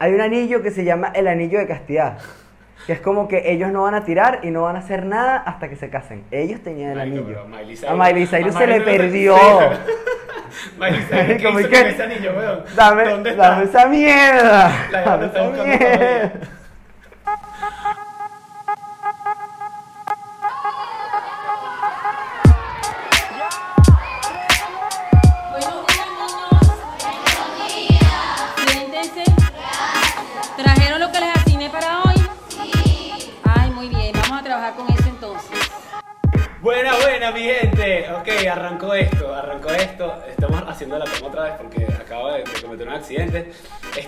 hay un anillo que se llama el anillo de castidad. Que es como que ellos no van a tirar y no van a hacer nada hasta que se casen. Ellos tenían el Marico, anillo. pero Miley A Miley Cyrus se le Miley perdió. Miley Cyrus, ¿qué Como hizo que- con ese anillo, weón? Dame, ¿Dónde está? dame esa mierda. La Dame esa mierda.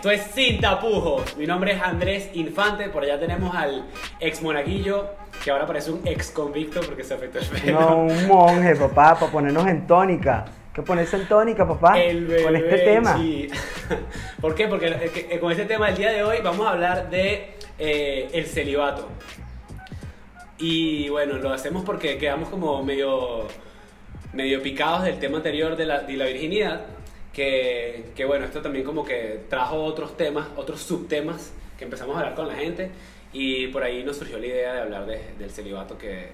Esto es Sin Tapujos. Mi nombre es Andrés Infante. Por allá tenemos al ex monaguillo, que ahora parece un ex convicto porque se afectó el pelo. No, un monje, papá, para ponernos en tónica. Que ponerse en tónica, papá. El bebé con este tema. ¿Por qué? Porque eh, eh, con este tema del día de hoy vamos a hablar de eh, el celibato. Y bueno, lo hacemos porque quedamos como medio, medio picados del tema anterior de la, de la virginidad. Que, que bueno, esto también como que trajo otros temas, otros subtemas que empezamos a hablar con la gente. Y por ahí nos surgió la idea de hablar de- del celibato, que,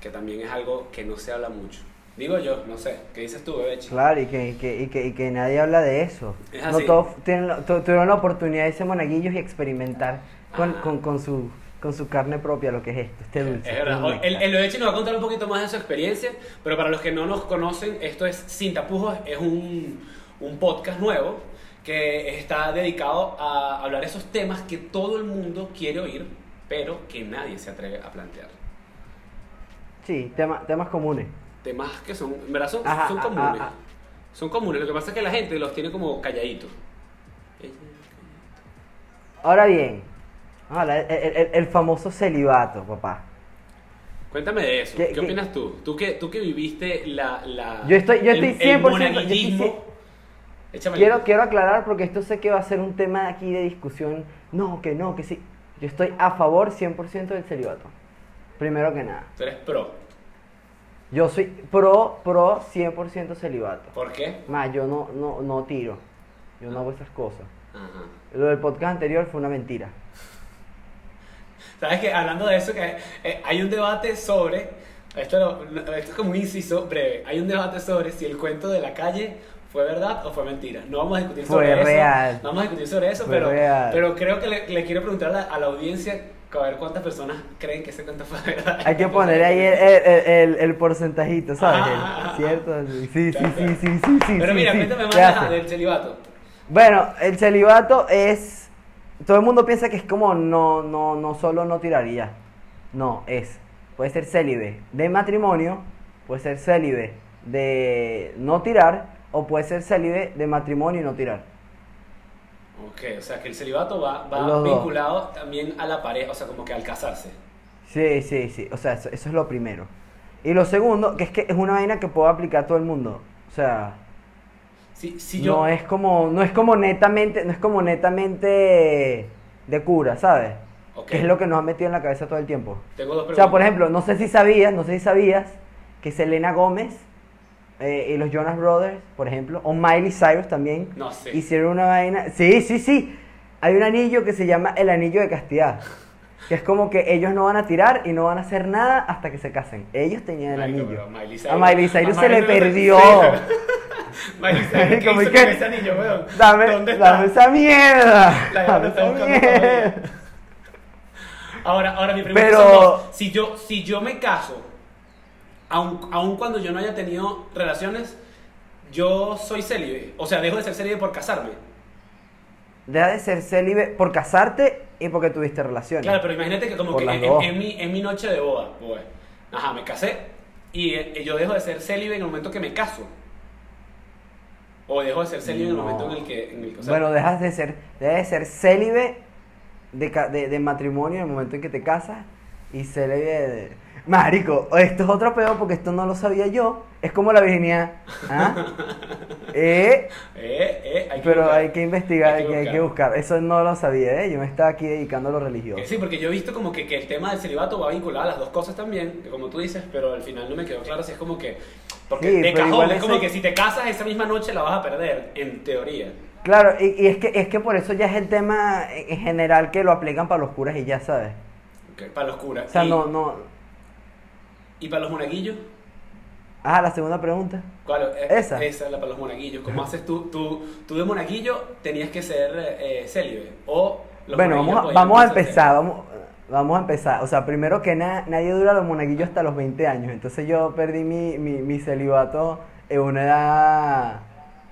que también es algo que no se habla mucho. Digo yo, no sé. ¿Qué dices tú, bebé? chi? Claro, y que, y que, y que, y que nadie habla de eso. Es No así. todos tienen tu- tuvieron la oportunidad de ser monaguillos y experimentar con, Ah. con, con su, con su carne propia lo que es esto, este dulce. Es verdad. este El, el Bebechi nos va a contar un poquito más de su experiencia, pero para los que no nos conocen, esto es Sin Tapujos, es un, un podcast nuevo que está dedicado a hablar esos temas que todo el mundo quiere oír, pero que nadie se atreve a plantear. Sí, tema- temas comunes. Temas que son, en verdad son, Ajá, son ah, comunes. ah, ah. Son comunes, lo que pasa es que la gente los tiene como calladitos. Ahora bien, el, el- el famoso celibato, papá. Cuéntame de eso. ¿Qué- ¿Qué, qué- opinas tú? Tú que, tú que viviste la, la Yo estoy- yo el- estoy el 100%, yo estoy monaguillismo. Échame Quiero, quiero aclarar porque esto sé que va a ser un tema aquí de discusión. No, que no, que sí. Yo estoy a favor 100% del celibato. Primero que nada. Tú eres pro. Yo soy pro, pro 100% celibato. ¿Por qué? Más, yo no, no, no tiro. Yo no hago esas cosas. Ajá. Lo del podcast anterior fue una mentira. Sabes que hablando de eso, que eh, hay un debate sobre, esto, esto es como un inciso breve, hay un debate sobre si el cuento de la calle fue verdad o fue mentira. No vamos a discutir Fue sobre real. eso. No vamos a discutir sobre eso, Fue pero, real. pero creo que le, le quiero preguntar a la, a la audiencia a ver cuántas personas creen que ese cuento fue verdad. Hay que poner ahí el, el, el- el porcentajito, ¿sabes? Ah. ¿Cierto? Sí, sí, sí, sí, sí, sí, sí. Pero mira, sí. cuéntame más del celibato. Bueno, el celibato es. Todo el mundo piensa que es como no, no, no solo no tiraría. No, es. Puede ser célibe de matrimonio, puede ser célibe de no tirar, o puede ser célibe de matrimonio y no tirar. Ok, o sea que el celibato va, va dos. vinculado también a la pareja, o sea, como que al casarse. Sí, sí, sí. O sea, eso, eso es lo primero. Y lo segundo, que es que es una vaina que puede aplicar todo el mundo. O sea, Si, si yo, no es como, no es como netamente, no es como netamente de cura, ¿sabes? Ok. Que es lo que nos ha metido en la cabeza todo el tiempo. tengo dos O preguntas. sea, por ejemplo, no sé si sabías, no sé si sabías que Selena Gómez eh, y los Jonas Brothers, por ejemplo, o Miley Cyrus también, No sé. hicieron una vaina. Sí, sí, sí. Hay un anillo que se llama el anillo de castidad. Que es como que ellos no van a tirar y no van a hacer nada hasta que se casen. Ellos tenían el Marico, anillo. Miley A Miley Cyrus a se le Miley Cyrus- perdió. Miley Cyrus, ¿qué hizo que- con ese anillo, weón? Dame, ¿Dónde está? dame esa mierda. La Dame esa mierda. Ahora, ahora mi pregunta Pero- dos. Si yo, si yo me caso, aun, aun cuando yo no haya tenido relaciones, yo soy célibe. O sea, dejo de ser célibe por casarme. Deja de ser célibe por casarte y porque tuviste relaciones. Claro, pero imagínate que como Por que en, en mi, en mi noche de boda, pues, ajá, me casé y eh, yo dejo de ser célibe en el momento que me caso. O dejo de ser célibe en el momento en el que... en el- o sea, bueno, dejas de ser, dejas de ser célibe de, de, de matrimonio en el momento en que te casas y célibe de... Marico, esto es otro peor porque esto no lo sabía yo. Es como la virginidad. ¿ah? Eh, eh, eh, hay que pero buscar. hay que investigar, Hay que que, hay que buscar. Eso no lo sabía, ¿eh? Yo me estaba aquí dedicando a lo religioso. Sí, porque yo he visto como que, que el tema del celibato va vinculado a las dos cosas también, como tú dices, pero al final no me quedó claro si es como que... Porque Sí, de cajón es como que si te casas esa misma noche la vas a perder, en teoría. Claro, y, y es, que, es que por eso ya es el tema en general que lo aplican para los curas y ya sabes. Para los curas. O sea, y, no, no. ¿Y para los monaguillos? Ah, la segunda pregunta. ¿Cuál? Eh, Esa. Esa es la para los monaguillos. ¿Cómo haces tú? Tú, tú de monaguillo tenías que ser eh, célibe. O los bueno, vamos a, vamos a empezar, vamos, vamos a empezar. O sea, primero que nada, nadie dura los monaguillos hasta los 20 años. Entonces yo perdí mi, mi, mi celibato en una edad,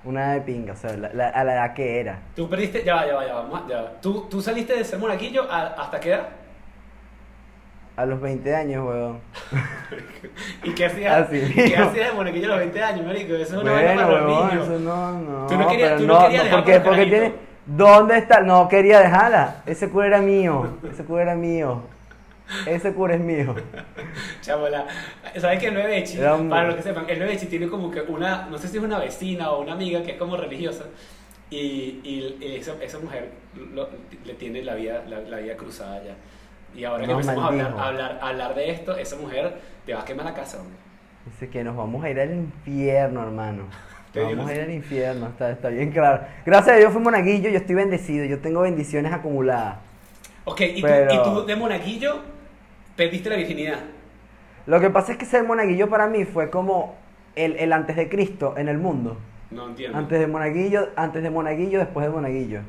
una edad de pinga, o sea, la- la- a la edad que era. Tú perdiste, ya va, ya va, ya va, ya va. ¿Tú, tú saliste de ser monaguillo a- hasta qué edad? A los 20 años, weón. ¿Y qué hacías? Así ¿Qué mismo. hacías de monaguillo a los 20 años, marico? Eso es una vaina Bueno, para los weón, niños. eso no, no. Tú no querías- pero tú no querías dejar porque, por los porque tiene, ¿dónde está? No quería dejarla. Ese cura era mío. Ese cura era mío. Ese cura es mío. Chabola, ¿sabes que el 9 Echi, Era un- para los que sepan, el 9 Echi tiene como que una, no sé si es una vecina o una amiga que es como religiosa y, y, y esa, esa mujer lo- le tiene la vida, la, la vida cruzada ya. Y ahora que Nos empezamos a hablar, a hablar, a hablar de esto, esa mujer te va a quemar la casa, hombre. Dice que nos vamos a ir al infierno, hermano. Nos vamos a ir al infierno, está, está bien claro. Gracias a Dios fui monaguillo, yo estoy bendecido, yo tengo bendiciones acumuladas. Ok, y, Pero- tú, y tú de monaguillo perdiste la virginidad. Lo que pasa es que ser monaguillo para mí fue como el, el antes de Cristo en el mundo. No entiendo. Antes de monaguillo, antes de monaguillo, después de monaguillo.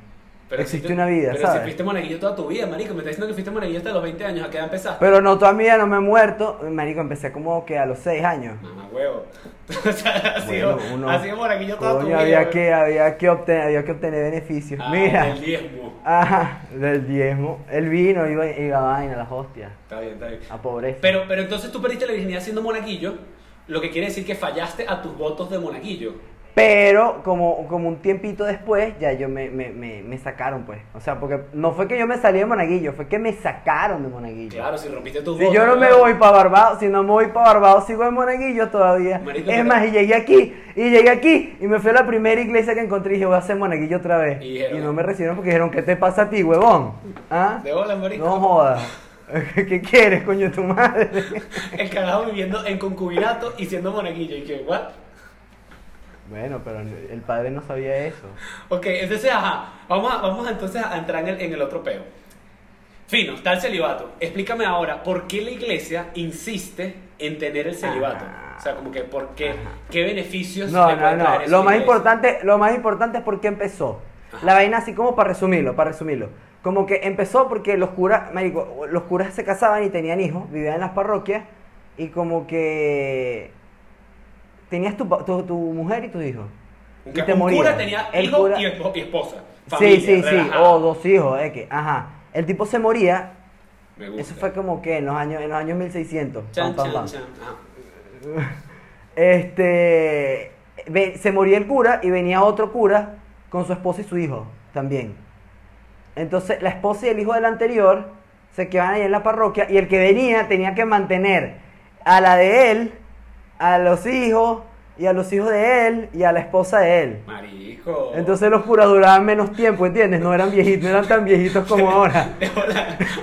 Pero existe si una vida, pero ¿sabes? si fuiste monaguillo toda tu vida, marico, me estás diciendo que fuiste monaguillo hasta los 20 años, ¿a qué edad empezaste? Pero no, todavía no me he muerto. Marico, empecé como que a los 6 años. Mamá huevo. o sea, has sido, Bueno, uno- has sido monaguillo toda tu vida. había que, había, que obtener, había que obtener beneficios. Ah, Mira. El diezmo. Ajá, del diezmo. El vino iba, iba a vaina, las hostias. Está bien, está bien. A pobreza. Pero, pero entonces tú perdiste la virginidad siendo monaguillo, lo que quiere decir que fallaste a tus votos de monaguillo. Pero como, como un tiempito después, ya yo me, me, me, me sacaron, pues. O sea, porque no fue que yo me salí de monaguillo, fue que me sacaron de monaguillo. Claro, si rompiste tus Si votos. yo no me voy para Barbados, si no me voy para Barbados, sigo en Monaguillo todavía. Marico, es más, y llegué aquí, y llegué aquí, y me fui a la primera iglesia que encontré y dije, voy a hacer Monaguillo otra vez. Y Y, no me recibieron porque dijeron, ¿qué te pasa a ti, huevón? ¿Ah? De bola, marico. No jodas. ¿Qué quieres, coño, de tu madre? El cagado viviendo en concubinato y siendo monaguillo. Y que, ¿what? Bueno, pero el padre no sabía eso. Ok, entonces, ajá. Vamos, a, vamos entonces a entrar en el, en el otro peo. Fino, está el celibato. Explícame ahora, ¿por qué la iglesia insiste en tener el celibato? Ajá. O sea, como que, ¿por qué? Ajá. ¿Qué beneficios No, no, no. Lo más iglesia? importante, lo más importante es por qué empezó. Ajá. La vaina así como para resumirlo, para resumirlo. Como que empezó porque los curas, marico, los curas se casaban y tenían hijos, vivían en las parroquias y como que tenías tu, tu, tu mujer y tus hijos. Un, y te un cura tenía El hijo cura- y, esp- y esposa. Sí, Familia, sí, sí, relajado. o dos hijos, es que, ajá. El tipo se moría, Me gusta. eso fue como que en los años, en los años 1600. Chan, pam, pam, chan, pam. chan. Ajá. Este, se moría el cura y venía otro cura con su esposa y su hijo también. Entonces la esposa y el hijo del anterior se quedaban ahí en la parroquia y el que venía tenía que mantener a la de él, a los hijos y a los hijos de él y a la esposa de él. Marico. Entonces los curas duraban menos tiempo, ¿entiendes? No eran viejitos, no eran tan viejitos como ahora.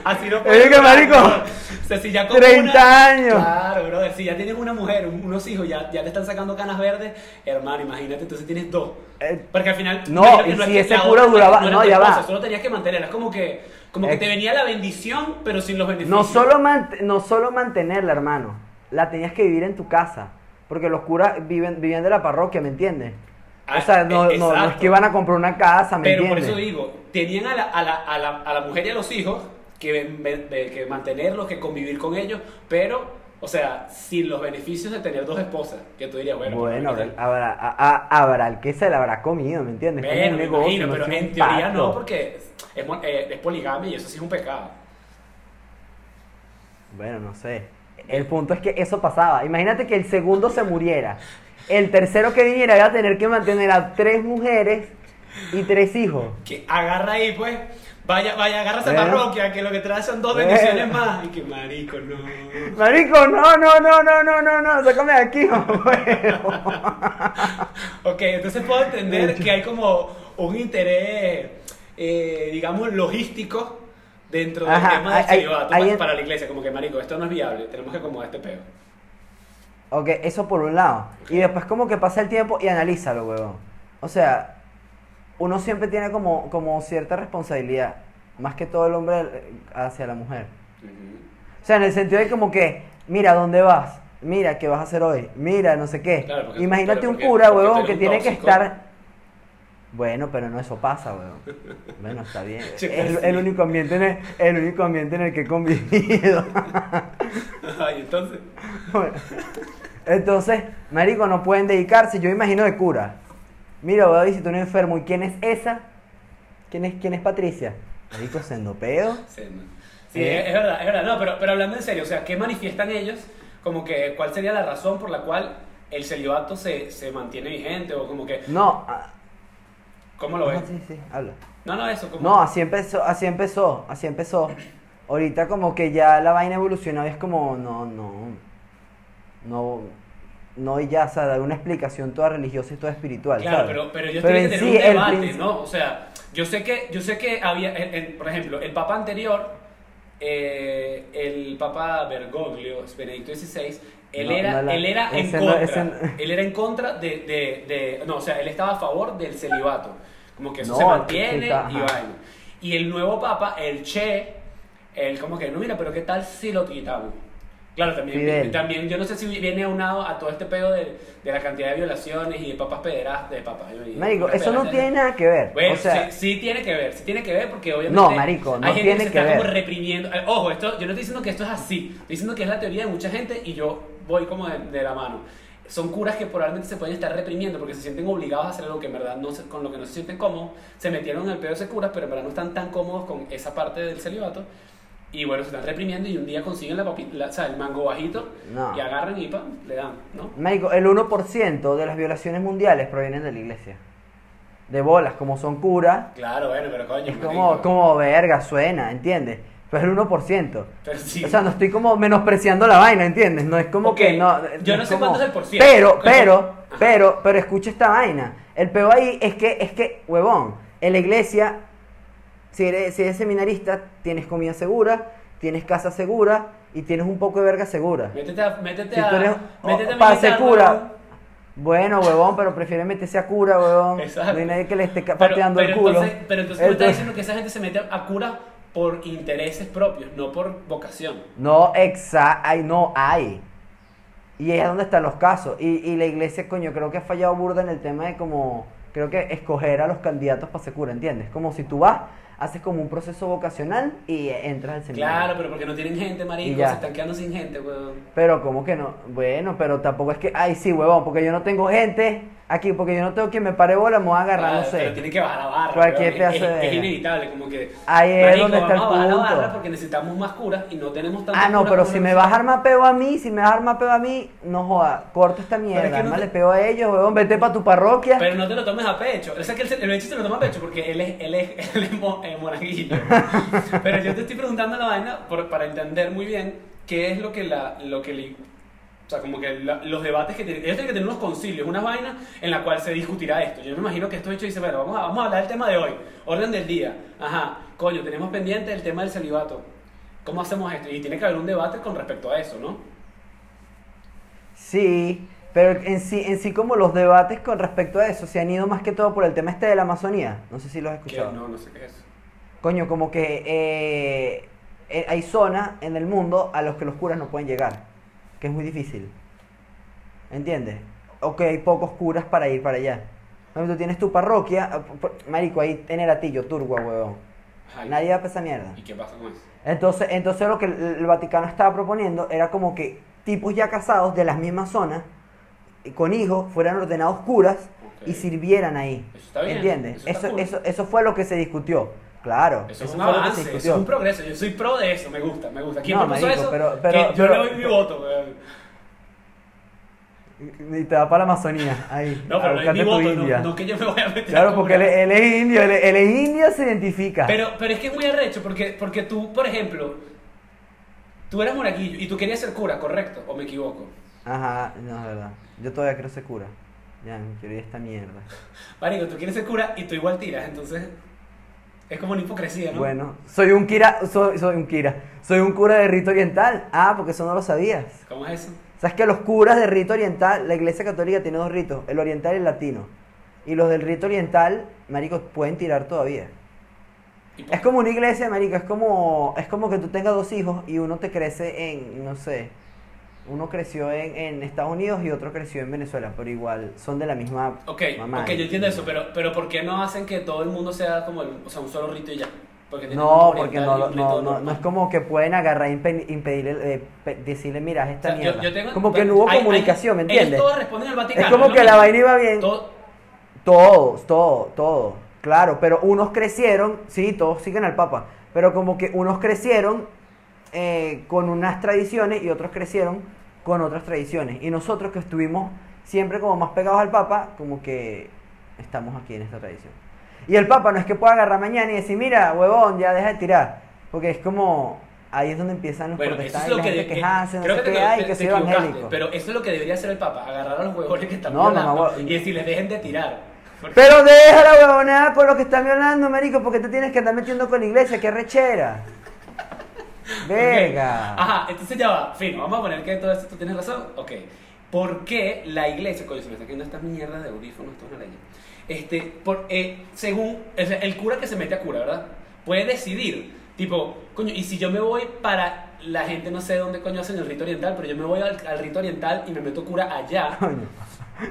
Así no Es que, marico. O sea, si ya con 30 una- años. Claro, brother. Si ya tienes una mujer, un- unos hijos, ya, ya le están sacando canas verdes, hermano, imagínate, entonces tienes dos. Eh, Porque al final. No, y si ese cura duraba- no, ya va. Solo tenías que mantenerla. Es como que, como que te venía la bendición, pero sin los beneficios. No solo, mant- no solo mantenerla, hermano. La tenías que vivir en tu casa. Porque los curas viven, vivían de la parroquia, ¿me entiendes? Ah, o sea, no, eh, no, no es que iban a comprar una casa, ¿me Pero por eso digo, tenían a la, a la, a la, a la mujer y a los hijos que, que mantenerlos, que convivir con ellos, pero, o sea, sin los beneficios de tener dos esposas, que tú dirías, bueno, Bueno, habrá, habrá, a- a- habrá el que se la habrá comido, ¿me entiendes? Bueno, un negocio, imagino, no pero es en teoría no, porque es, eh, es poligamia y eso sí es un pecado. Bueno, no sé. El punto es que eso pasaba. Imagínate que el segundo se muriera. El tercero que viniera iba a tener que mantener a tres mujeres y tres hijos. Que agarra ahí, pues, vaya, vaya, agarra esa Bueno. parroquia, que lo que trae son dos Bueno. bendiciones más. Y que marico, no. Marico, no, no, no, no, no, no, no, sácame de aquí. Ok, entonces puedo entender que hay como un interés, eh, digamos, logístico dentro del Ajá, tema del hay- celibato hay- para la iglesia. Como que, marico, esto no es viable, tenemos que acomodar este peo. Ok, eso por un lado. Y después como que pasa el tiempo y analízalo, huevón. O sea, uno siempre tiene como, como cierta responsabilidad, más que todo el hombre eh, hacia la mujer. O sea, en el sentido de como que, mira, ¿dónde vas? Mira, ¿qué vas a hacer hoy? Mira, no sé qué. Claro, porque- Imagínate un cura, huevón, que tiene que estar... Bueno, pero no eso pasa, huevón. Bueno, está bien. Es el, único ambiente en el, el único ambiente en el que he convivido. Ay, entonces. Bueno, Entonces, marico, no pueden dedicarse, yo imagino de cura. Mira, voy a visitar un enfermo, ¿y quién es esa? ¿Quién es, quién es Patricia? Marico, sendopeo. Sí. Sí, ¿Eh? es, es verdad, es verdad. No, pero, pero hablando en serio, o sea, ¿qué manifiestan ellos? Como que, ¿cuál sería la razón por la cual el celibato se, se mantiene vigente? O como que, No, ¿cómo lo ves? ah, sí, sí, habla. No, no, eso, como... No, así empezó, así empezó, así empezó. Ahorita como que ya la vaina evolucionó y es como, no, no, no, no y ya, o sea, dar una explicación toda religiosa y toda espiritual, Claro, ¿sabes? pero, pero ellos Pero tienen que en tener sí, un debate, ¿no? O sea, yo sé que, yo sé que había, por ejemplo, el papa anterior, eh, el papa Bergoglio, Benedicto XVI, él No, era, la- él era en ese no- contra, ese él era en contra de, de, de- no, o sea, él estaba a favor del celibato, como que eso No, se mantiene y vaina. Y el nuevo papa, el Che, él como que, no, mira, pero ¿qué tal si lo quitamos? Claro, también, Fidel. también yo no sé si viene aunado a todo este pedo de, de la cantidad de violaciones y de papas pederas, de papas. Marico, eso no pederastas. tiene nada que ver. Bueno, o sea, sí, sí tiene que ver, sí tiene que ver porque obviamente No, marico, no hay gente tiene que se que está como ver. reprimiendo. Eh, Ojo, esto, yo no estoy diciendo que esto es así, estoy diciendo que es la teoría de mucha gente y yo voy como de, de la mano. Son curas que probablemente se pueden estar reprimiendo porque se sienten obligados a hacer algo que en verdad no se- con lo que no se sienten cómodos. Se metieron en el pedo de ser curas, pero en verdad no están tan cómodos con esa parte del celibato. Y bueno, se están reprimiendo y un día consiguen la papi- la- o sea, el mango bajito No. y agarran y pam, le dan, ¿no? Marico, el 1% de las violaciones mundiales provienen de la iglesia. De bolas, como son curas, Claro, bueno, pero coño. es marico. como, como verga, suena, ¿entiendes? Pero el 1%. Pero sí. O sea, no estoy como menospreciando la vaina, ¿entiendes? No es como que no. yo no sé como- cuánto es el por ciento. Pero, pero, Ajá. pero, pero escucha esta vaina. El peo ahí es que, es que, huevón, en la iglesia, si eres, si eres seminarista, tienes comida segura, tienes casa segura y tienes un poco de verga segura. Métete a. Métete Si a. tú eres métete a para ser militar, cura, huevón. bueno, huevón, pero prefiere meterse a cura, huevón. Exacto. No hay nadie que le esté Pero, pateando pero el culo. entonces, pero entonces tú me estás diciendo que esa gente se mete a cura por intereses propios, no por vocación. No, exa hay, no hay. Y es donde están los casos. Y, y la iglesia, coño, creo que ha fallado burda en el tema de como, creo que escoger a los candidatos para cura, ¿entiendes? Como si tú vas, haces como un proceso vocacional y entras al seminario. Claro, pero porque no tienen gente, marico, se están quedando sin gente, weón. Pero como que no, bueno, pero tampoco es que, ay sí, huevón, porque yo no tengo gente aquí, porque yo no tengo quien me pare bola, me voy a agarrar, Ah, no sé. Pero tiene que bajar la barra. Cualquier weón. Es- pedazo es, de- es inevitable, como que. Ahí es marico, donde está el vamos a bajar la punto. barra porque necesitamos más curas y no tenemos tantas Ah, no, pero si me a armar peo a mí, si me vas a armar peo a mí, no joda, corto esta es mierda, que no te- le peo a ellos, huevón, vete para tu parroquia. Pero no te lo tomes a pecho. O sea que el, el se lo toma a pecho porque él es, él es, él es eh, monaguillo. Pero yo te estoy preguntando la vaina por- para entender muy bien qué es lo que la, lo que le- o sea, como que la- los debates que tienen. Ellos tienen que tener unos concilios, unas vainas en la cual se discutirá esto. Yo me imagino que estos hechos dicen, bueno, vamos a, vamos a hablar del tema de hoy. Orden del día. Ajá, coño, tenemos pendiente el tema del celibato. ¿Cómo hacemos esto? Y tiene que haber un debate con respecto a eso, ¿no? Sí, pero en sí, en sí como los debates con respecto a eso se han ido más que todo por el tema este de la Amazonía. No sé si los has escuchado. no, no sé qué es. Coño, como que eh, eh, hay zonas en el mundo a los que los curas no pueden llegar, que es muy difícil. ¿Entiendes? O que hay pocos curas para ir para allá. Tú tienes tu parroquia, ah, marico, ahí en Eratillo, Turgua, huevón. Ay, Nadie va para esa mierda. ¿Y qué pasa con eso? Entonces, entonces lo que el, el Vaticano estaba proponiendo era como que tipos ya casados de las mismas zonas, con hijos, fueran ordenados curas y sirvieran ahí. Eso está bien, ¿Entiendes? eso está Eso, cool. eso, eso fue lo que se discutió. Claro. Eso es un fue avance, eso es un progreso. Yo soy pro de eso, me gusta, me gusta. ¿Quién No, propuso marico, eso? pero- pero- yo pero- le doy mi voto, weón. Y te va para la Amazonía, ahí. No, a pero no es mi voto, india. no, no que yo me voy a meter. Claro, a porque él, es indio, él, él es indio, se identifica. Pero, pero es que es muy arrecho, porque, porque tú, por ejemplo, tú eras monaguillo y tú querías ser cura, ¿correcto? ¿O me equivoco? Ajá, no, es verdad. Yo todavía quiero ser cura. Ya, quiero ir a esta mierda. Marico, tú quieres ser cura y tú igual tiras, entonces es como una hipocresía, ¿no? Bueno, soy un kira, soy, soy un kira, soy un cura de rito oriental. Ah, porque eso no lo sabías. ¿Cómo es eso? ¿Sabes que los curas de rito oriental, la iglesia católica tiene dos ritos, el oriental y el latino? Y los del rito oriental, marico, pueden tirar todavía. Es como una iglesia, marico, es como, es como que tú tengas dos hijos y uno te crece en, no sé, uno creció en, en Estados Unidos y otro creció en Venezuela, pero igual son de la misma Ok, mamá. ok, yo entiendo eso, pero, pero ¿por qué no hacen que todo el mundo sea como el- o sea, un solo rito y ya? Porque No, porque no, no, no, es como que pueden agarrar e impe- impedirle, eh, decirle, mira, esta O sea, mierda. yo tengo- como que no hubo hay- comunicación, ¿me ellos entiendes? todos responden al Vaticano. Es como que la vaina iba bien. Todo- Todos, todo, todo. Claro, pero unos crecieron, sí, todos siguen al Papa, pero como que unos crecieron eh, con unas tradiciones y otros crecieron con otras tradiciones. Y nosotros que estuvimos siempre como más pegados al Papa, como que estamos aquí en esta tradición. Y el Papa no es que pueda agarrar mañana y decir, mira, huevón, ya deja de tirar. Porque es como, ahí es donde empiezan los Bueno, eso es protestantes, lo que, gente de- quejarse, no creo sé que qué, que soy evangélico. pero eso es lo que debería hacer el Papa, agarrar a los huevones que están No, violando y decirles dejen de tirar. Porque- Pero deja la huevonada con lo que están violando, marico, porque te tienes que andar metiendo con la iglesia, qué rechera. Verga. Ajá, entonces ya va, fino, vamos a poner que todo esto tú tienes razón. Ok. ¿Por qué la iglesia, coño, se me está cayendo estas mierdas de audífonos, esto es una leña. Este, por, eh, según, o sea, el cura que se mete a cura, ¿verdad? Puede decidir, tipo, coño, y si yo me voy para la gente, no sé dónde coño hacen el rito oriental, pero yo me voy al, al rito oriental y me meto cura allá. Coño.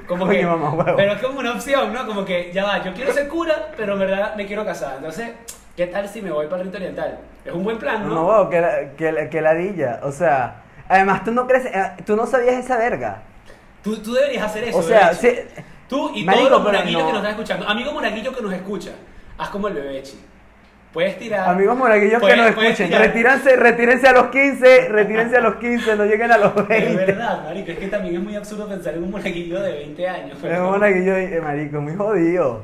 Como Coño, que, mamá, huevo. pero es como una opción, ¿no? Como que ya va, yo quiero ser cura, pero en verdad me quiero casar. Entonces, ¿qué tal si me voy para el rito oriental? Es un buen plan, No, ¿no? que, la- que, la- que ladilla. O sea, además tú no crees, eh, tú no sabías esa verga. Tú, tú deberías hacer eso. O sea, Tú y Marico, todos los pero monaguillos no. que nos están escuchando. Amigo monaguillo que nos escucha, haz como el bebechi. Puedes tirar. amigos monaguillos que nos escuchen, retírense, retírense a los 15, retírense a los 15, no lleguen a los Es 20. verdad, marico. Es que también es muy absurdo pensar en un monaguillo de 20 años. Es un monaguillo, eh, marico, muy jodido.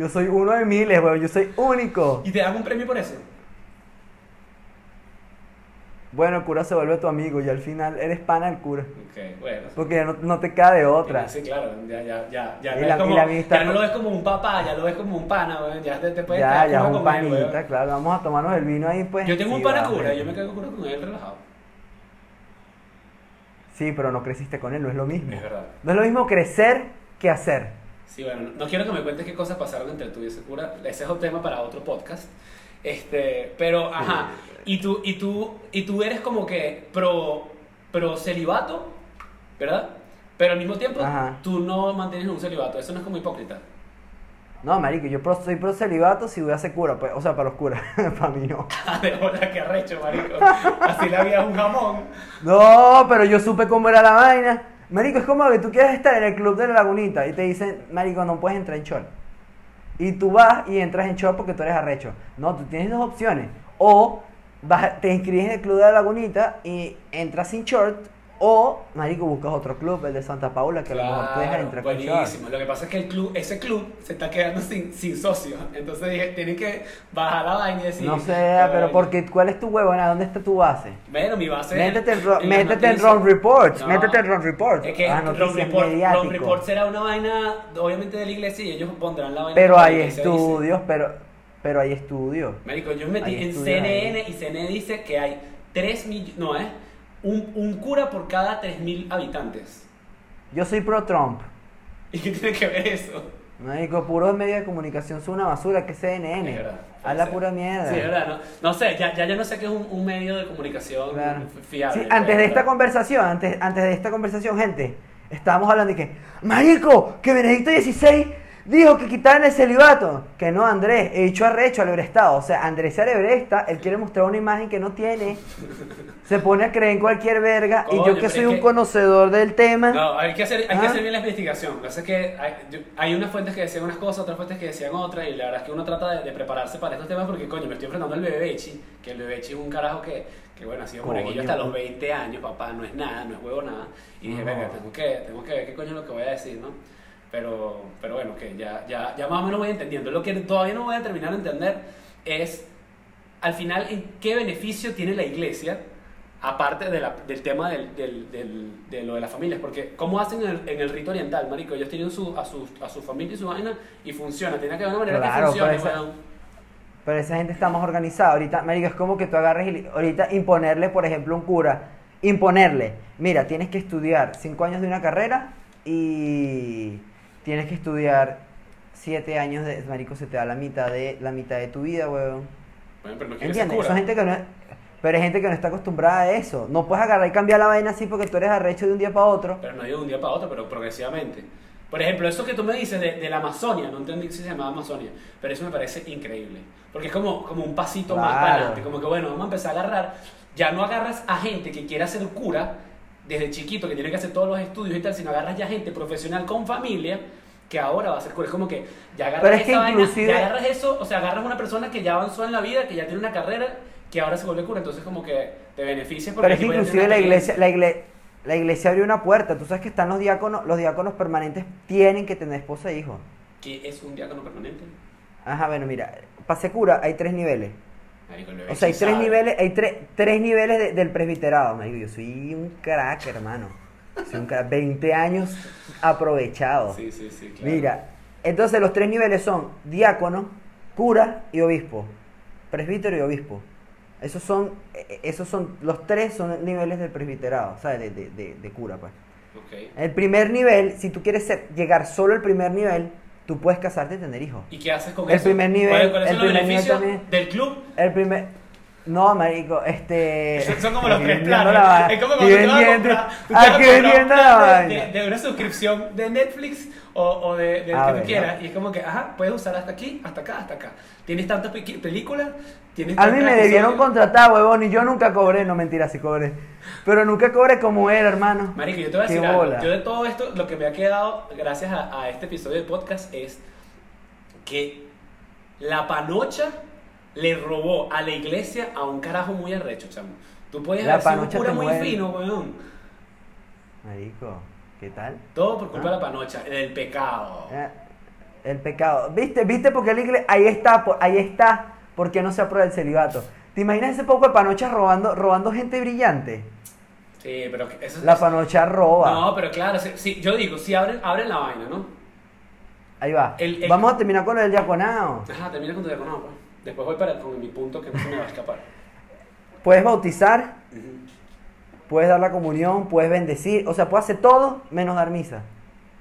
Yo soy uno de miles, weón, yo soy único. Y te dan un premio por eso. Bueno, el cura se vuelve tu amigo y al final eres pana del cura. Ok, bueno. Porque ya no, no te cae de otra. Sí, claro, ya, ya, ya, ya, no, la- es como- ya no lo ves como un papá, ya lo ves como un pana, weón. Ya te, te puedes Ya, ya un weón. panita, claro. Vamos a tomarnos el vino ahí, pues. Yo tengo un pana cura, yo me quedo cura con él relajado. Sí, pero no creciste con él, no es lo mismo. Es verdad. No es lo mismo crecer que hacer. Sí, bueno, no quiero que me cuentes qué cosas pasaron entre tú y ese cura. Ese es un tema para otro podcast. Este, pero, ajá. Y tú, y tú, y tú eres como que pro, pro celibato, ¿verdad? Pero al mismo tiempo Ajá. tú no mantienes un celibato. Eso no es como hipócrita. No, marico, yo pro- soy pro celibato si voy a ser cura, pues, o sea, para los curas, para mí no. de bola que arrecho, marico. Así la vida es un jamón. No, pero yo supe cómo era la vaina. Marico, es como que tú quieres estar en el club de la lagunita y te dicen, Marico, no puedes entrar en short. Y tú vas y entras en short porque tú eres arrecho. No, tú tienes dos opciones. O te inscribes en el club de la lagunita y entras sin short. O, Marico, buscas otro club, el de Santa Paula, que a lo mejor te Claro, entrar buenísimo. Lo que pasa es que el club, ese club se está quedando sin, sin socios. Entonces dije, tienen que bajar la vaina y decir. No sé, "Qué pero vaina". porque, ¿cuál es tu huevona? ¿Dónde está tu base? Bueno, mi base. Métete en, las métete en. Ron Reports, No. métete en Ron Reports. Es que Ah, Ron, Report, Ron mediático. Report será una vaina, obviamente, de la iglesia y ellos pondrán la vaina. Pero hay estudios, pero, pero hay estudios. Marico, yo me metí Hay en CNN y CNN dice que hay 3 millones. No, ¿eh? Un, un cura por cada 3.000 habitantes. Yo soy pro Trump. ¿Y qué tiene que ver eso? Marico, puros medios de comunicación son una basura, que CNN. Es verdad. A la pura mierda. Sí, es verdad. No, no sé, ya, ya yo no sé qué es un, un medio de comunicación Claro. fiable. Sí, antes de esta conversación, antes, antes de esta conversación, gente, estábamos hablando de que, Marico, que Benedicto XVI dijo que quitaran el celibato. Que no, Andrés, he dicho arrecho, alebrestado. O sea, Andrés se alebresta, él quiere mostrar una imagen que no tiene. Se pone a creer en cualquier verga. y yo que soy un que- conocedor del tema. No, hay que hacer, hay que Ah. hacer bien la investigación. Lo que pasa es que hay, unas fuentes que decían unas cosas, otras fuentes que decían otras, y la verdad es que uno trata de, de prepararse para estos temas porque, coño, me estoy enfrentando al Bebechi, que el Bebechi es un carajo que, que bueno, ha sido monaguillo hasta los 20 años, papá, no es nada, no es huevo nada. Y dije, No. venga, tengo que, tengo que ver qué coño es lo que voy a decir, ¿no? Pero, pero bueno, que ya, ya, ya más o menos voy entendiendo. Lo que todavía no voy a terminar de entender es, al final, en qué beneficio tiene la iglesia aparte de la- del tema del, del- del- de lo de las familias, porque ¿cómo hacen en el, en el rito oriental, marico? Ellos tienen su, a, su, a su familia y su vaina y funciona, tiene que haber una manera Claro, que funcione, pero esa- weón. Pero esa gente está más organizada. Ahorita, marico, es como que tú agarres y ahorita imponerle, por ejemplo, a un cura, imponerle, mira, tienes que estudiar cinco años de una carrera y tienes que estudiar siete años de marico se te da la mitad de la mitad de tu vida, weón. Bueno, pero no ¿Entiendes? cura. Son gente que no es- pero hay gente que no está acostumbrada a eso. No puedes agarrar y cambiar la vaina así porque tú eres arrecho de un día para otro. Pero no digo de un día para otro, pero progresivamente. Por ejemplo, eso que tú me dices de, de la Amazonia, no entendí si se llamaba Amazonia, pero eso me parece increíble. Porque es como, como un pasito más Claro. para adelante. Como que, bueno, vamos a empezar a agarrar. Ya no agarras a gente que quiera ser cura desde chiquito, que tiene que hacer todos los estudios y tal, sino agarras ya gente profesional con familia que ahora va a ser cura. Es como que ya agarras es que esa vaina, inclusive- ya agarras eso, o sea, agarras una persona que ya avanzó en la vida, que ya tiene una carrera, que ahora se vuelve cura. Entonces, como que te beneficias porque Pero es que inclusive la iglesia, la iglesia, la iglesia abrió una puerta. Tú sabes que están los diáconos, los diáconos permanentes tienen que tener esposa e hijos. ¿Qué es un diácono permanente? Ajá, bueno, mira, para ser cura hay tres niveles. O sea, hay tres sabe. niveles, hay tres, tres niveles de- del presbiterado. marico. Yo soy un crack, hermano. Crack. 20 años aprovechado. Sí, sí, sí, claro. Mira, entonces los tres niveles son diácono, cura y obispo. Presbítero y obispo. Esos son, eh, esos son, los tres son niveles del presbiterado, ¿sabes? De, de, de- de cura, pues. El primer nivel, si tú quieres ser- llegar solo al primer nivel, tú puedes casarte y tener hijos. ¿Y qué haces con El eso? primer nivel- ¿Cuáles cuáles el son los primer nivel beneficios también. del club? El primer... No, marico, este... Son- Son como los tres planes. la. Es como cuando te vas a vendiendo- comprar, tú vas a comprar de, de- de una suscripción de Netflix o, o de, del Ah, que tú quieras. Y es como que, ajá, puedes usar hasta aquí, hasta acá, hasta acá. Tienes tantas pe- películas, tienes A mí me debieron contratar, huevón, y yo nunca cobré, no mentira, sí cobré. Pero nunca cobré como él, hermano. Marico, yo te voy a decir algo. bola. Yo de todo esto, lo que me ha quedado gracias a, a este episodio del podcast es que la panocha le robó a la iglesia a un carajo muy arrecho, chamo. Tú puedes La haber sido un cura muy fino, weón. Marico, ¿qué tal? Todo por culpa Ah. de la panocha, del pecado. Eh, El pecado. ¿Viste? ¿Viste? Porque la iglesia, ahí está, por- ahí está, porque no se aprueba el celibato. ¿Te imaginas ese poco de panochas robando, robando gente brillante? Sí, pero eso La panocha roba. No, pero claro, sí, sí, yo digo, si abren, abren la vaina, ¿no? Ahí va. El- el- Vamos a terminar con del diaconado. Ajá, termina con tu diaconado, pues. Después voy para con mi punto que no se me va a escapar. Puedes bautizar, puedes dar la comunión, puedes bendecir, o sea, puedes hacer todo menos dar misa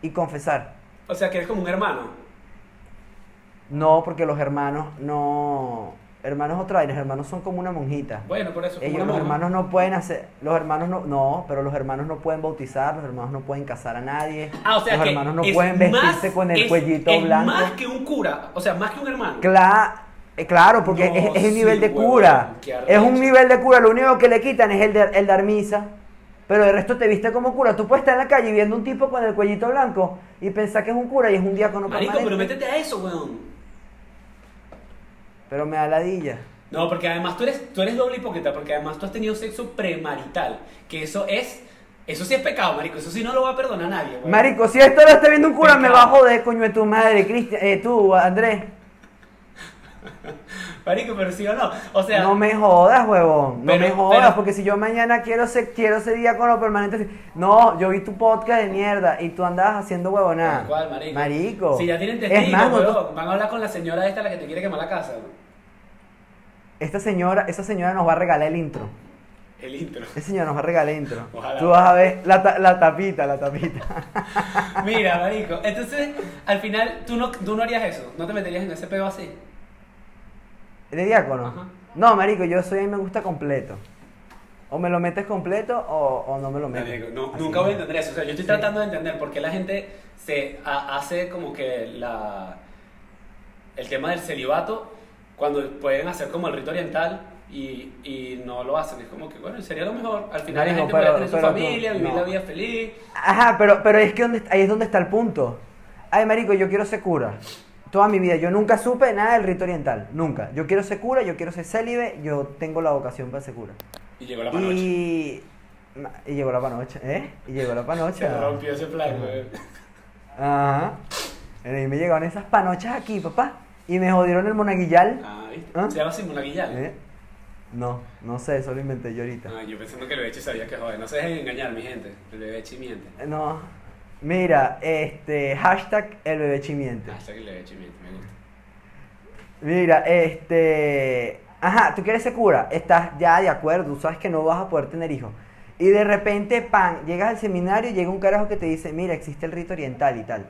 y confesar. O sea, que eres como un hermano. No, porque los hermanos no. Hermanos otra vaina, los hermanos son como una monjita. Bueno, por eso. Ellos, los hermanos no pueden hacer, los hermanos no, no, pero los hermanos no pueden bautizar, los hermanos no pueden casar a nadie, Ah, o sea los que hermanos no pueden vestirse más- con el es- cuellito es blanco. más que un cura, o sea, más que un hermano. Cla- eh, claro, porque No, es, es el sí, nivel de cura. Es un nivel de cura, lo único que le quitan es el, de- el dar misa. Pero el resto te viste como cura. Tú puedes estar en la calle viendo un tipo con el cuellito blanco y pensar que es un cura y es un diácono Marico, pero permanente. métete a eso, weón. Pero me da ladilla. No, porque además tú eres, tú eres doble hipócrita, porque además tú has tenido sexo premarital, que eso es, eso sí es pecado, marico, eso sí no lo va a perdonar nadie, weón. Marico, si esto lo está viendo un cura, me va a joder, coño de tu madre, Cristian, eh, tú, Andrés. Marico, pero sí o no, o sea, no me jodas, huevón. No Pero- me jodas, pero- porque si yo mañana quiero ser, quiero ser diácono permanente. No, yo vi tu podcast de mierda y tú andabas haciendo huevonada. Cual, marico. Marico. Si ya tienen Es testigos, más, van a hablar con la señora esta la que te quiere quemar la casa, esta señora, esa señora nos va a regalar el intro. El intro. Esa señora nos va a regalar el intro. Ojalá. Tú vas a ver la, ta- la tapita, la tapita. Mira, marico, entonces, al final, tú no, tú no harías eso, no te meterías en ese pedo así. ¿De diácono? Ajá. No, marico, yo soy, a mí me gusta completo. O me lo metes completo o, o no me lo metes. Marico, no, nunca voy a entender eso. O sea, yo estoy Sí. tratando de entender por qué la gente se ha- hace como que la el tema del celibato cuando pueden hacer como el rito oriental y, y no lo hacen. Es como que, bueno, sería lo mejor. Al final la Marico, gente pero- puede tener su tú- familia, vivir no. la vida feliz. Ajá, pero, pero es que donde, ahí es donde está el punto. Ay, marico, yo quiero ser cura. Toda mi vida, yo nunca supe nada del rito oriental. Nunca. Yo quiero ser cura, yo quiero ser célibe, yo tengo la vocación para ser cura. Y llegó la panocha. Y... Y llegó la panocha, ¿eh? Y llegó la Se panocha. rompió ese plan. Ajá. Y me llegaron esas panochas aquí, papá. Y me jodieron el monaguillal. Ah, ¿viste? ¿Ah? Se llama Simulaguillal. ¿Eh? No, no sé, eso lo inventé yo ahorita. Ah, yo pensando que el bebeche sabía que joder. No se dejen engañar, mi gente. El bebeche miente. No. Mira, este, hashtag el. Hashtag el me gusta. Mira, este. Ajá, tú quieres ser cura, estás ya de acuerdo, tú sabes que no vas a poder tener hijos. Y de repente, pan, llegas al seminario y llega un carajo que te dice: Mira, existe el rito oriental y tal.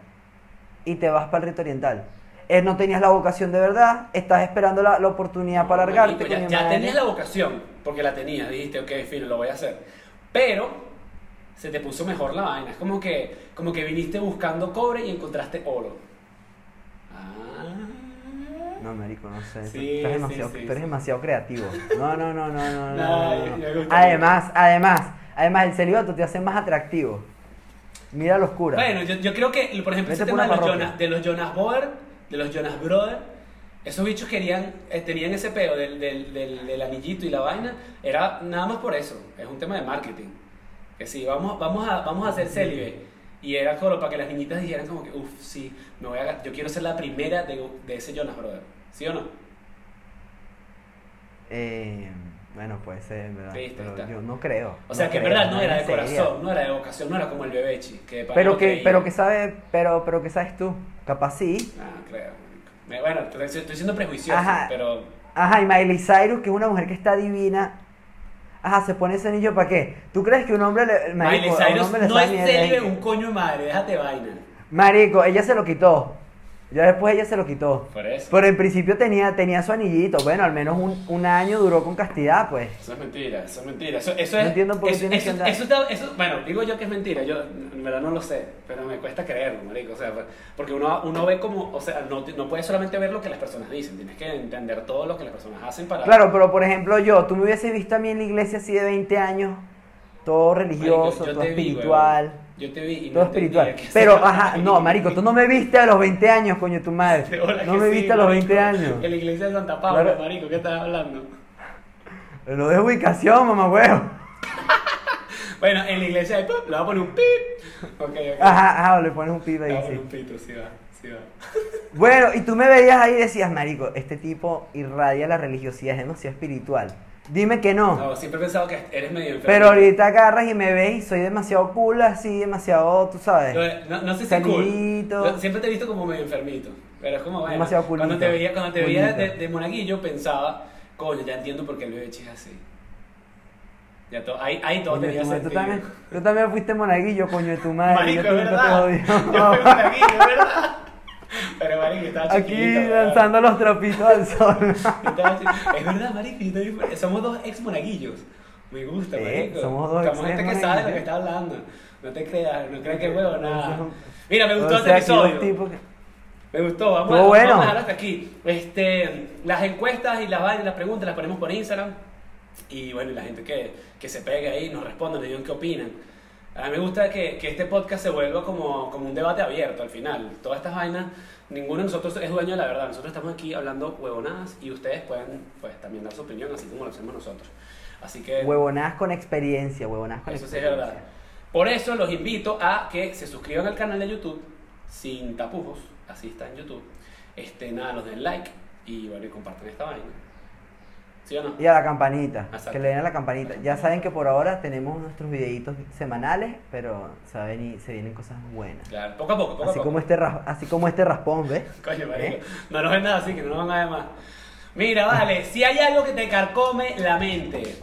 Y te vas para el rito oriental. eh, no tenías la vocación de verdad, estás esperando la, la oportunidad para largarte. marico, ya, ya tenías la vocación, porque la tenías, dijiste, ok, fino, lo voy a hacer. Pero se te puso mejor la vaina. Es como que, como que viniste buscando cobre y encontraste oro. Ah. No, marico, no sé. tú- Sí, tú eres, sí, demasiado, sí, tú eres sí. demasiado creativo. No, no, no, no, no. no, no, no. Además, además, además, el celibato te hace más atractivo. Mira la oscura. Bueno, yo, yo creo que, por ejemplo, ese tema de los. Jonas, de los Jonas Brothers, de los Jonas Brothers, esos bichos querían, eh, tenían ese peo del, del, del, del anillito y la vaina, era nada más por eso, es un tema de marketing. Que sí, vamos, vamos, a, vamos a hacer célibe. Y era como para que las niñitas dijeran como que, uff, sí, me voy a, yo quiero ser la primera de, de ese Jonas Brothers. ¿Sí o no? Eh, bueno, puede ser, en ¿verdad? Viste, pero está. yo no creo. O sea, no que en creo, verdad no era de sería. corazón, no era de vocación, no era como el bebechi. Que para Pero que, pero que sabe, pero, pero que sabes tú. Capaz sí. Ah, creo. Bueno, estoy, estoy siendo prejuicioso, Ajá. pero Ajá, y Miley Cyrus, que es una mujer que está divina. Ajá, se pone ese anillo para qué? ¿Tú crees que un hombre le. Miley marico, un Cyrus hombre le no sabe es ni el- célibe un coño de madre, déjate vaina. Marico, ella se lo quitó. Ya después ella se lo quitó. Por eso. Pero en principio tenía, tenía su anillito. Bueno, al menos un, un año duró con castidad, pues. Eso es mentira, eso es mentira. Eso, eso No es, entiendo por qué eso, tienes eso- que andar- eso bueno, digo yo que es mentira, yo en verdad no lo sé, pero me cuesta creerlo, marico. O sea, porque uno, uno ve como, o sea, no, no puedes solamente ver lo que las personas dicen, tienes que entender todo lo que las personas hacen para... Claro, pero por ejemplo yo, tú me hubieses visto a mí en la iglesia así de 20 años, todo religioso, Marico, todo vi, espiritual. weón. Yo te vi y todo no espiritual. Pero, ajá, no, marico, tú no me viste a los 20 años, coño, tu madre. No me sí, viste a los marico. 20 años. En la iglesia de Santa Paula, Claro. marico, ¿qué estás hablando? Lo de ubicación, mamá huevo. Bueno, en la iglesia de pip, le voy a poner un pip. Ok, ok. Ajá, ajá, le pones un Le voy ahí, poner sí. un pito, sí va, sí va. Bueno, y tú me veías ahí y decías, marico, este tipo irradia la religiosidad, es demasiado espiritual. Dime que no. No, siempre he pensado que eres medio enfermo. Pero ahorita agarras y me ves y soy demasiado cool, así, demasiado, tú sabes. No, no sé si cool. Salidito. Yo siempre te he visto como medio enfermito. Pero es como, bueno, Demasiado cuando culito. te veía, cuando te veía de, monaguillo pensaba, coño, ya entiendo por qué el bebé es así. Ya todo, ahí, ahí todo Coño tenía madre, tú sentido. también, tú también fuiste monaguillo, coño de tu madre. Marico, yo es te- verdad. te Yo odio. fui monaguillo, es verdad. Pero marico, estaba Aquí chiquito. ¿verdad? lanzando los trapitos al sol. Es verdad, marico, yo también somos dos ex monaguillos. Me gusta, Sí, marico. somos dos ex gente que sabe de lo que está hablando. No te creas, no creas que huevo, nada. Mira, me gustó O este sea, los episodio. que- Me gustó, vamos, a, bueno. vamos a dejar hasta aquí. Este, las encuestas y las vainas, las preguntas las ponemos por Instagram. Y bueno, la gente que, que se pegue ahí nos responda, nos digan qué opinan. A mí me gusta que, que este podcast se vuelva como, como un debate abierto al final. Todas estas vainas, ninguno de nosotros es dueño de la verdad. Nosotros estamos aquí hablando huevonadas y ustedes pueden pues, también dar su opinión así como lo hacemos nosotros. Así que Huevonadas con experiencia, huevonadas con eso sí es experiencia. verdad. Por eso los invito a que se suscriban al canal de YouTube sin tapujos, así está en YouTube. Este, nada, nos den like y bueno, y compartan esta vaina. ¿Sí o no? Y a la campanita, Exacto. que le den a la campanita. Ya saben que por ahora tenemos nuestros videitos semanales, pero saben y se vienen cosas buenas. Claro, poco a poco, poco Así a poco. como este así como este raspón, ¿ves? Coño, marico, ¿Eh? no nos ven nada así, que no nos van a ver más. Mira, vale, si hay algo que te carcome la mente,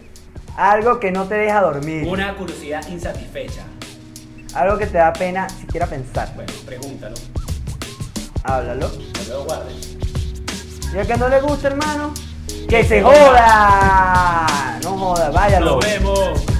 Algo que no te deja dormir, una curiosidad insatisfecha, algo que te da pena siquiera pensar. bueno, pregúntalo, Háblalo. que luego guardes. Y al que no le gusta, hermano, que se joda. No joda, váyalo. Nos vemos.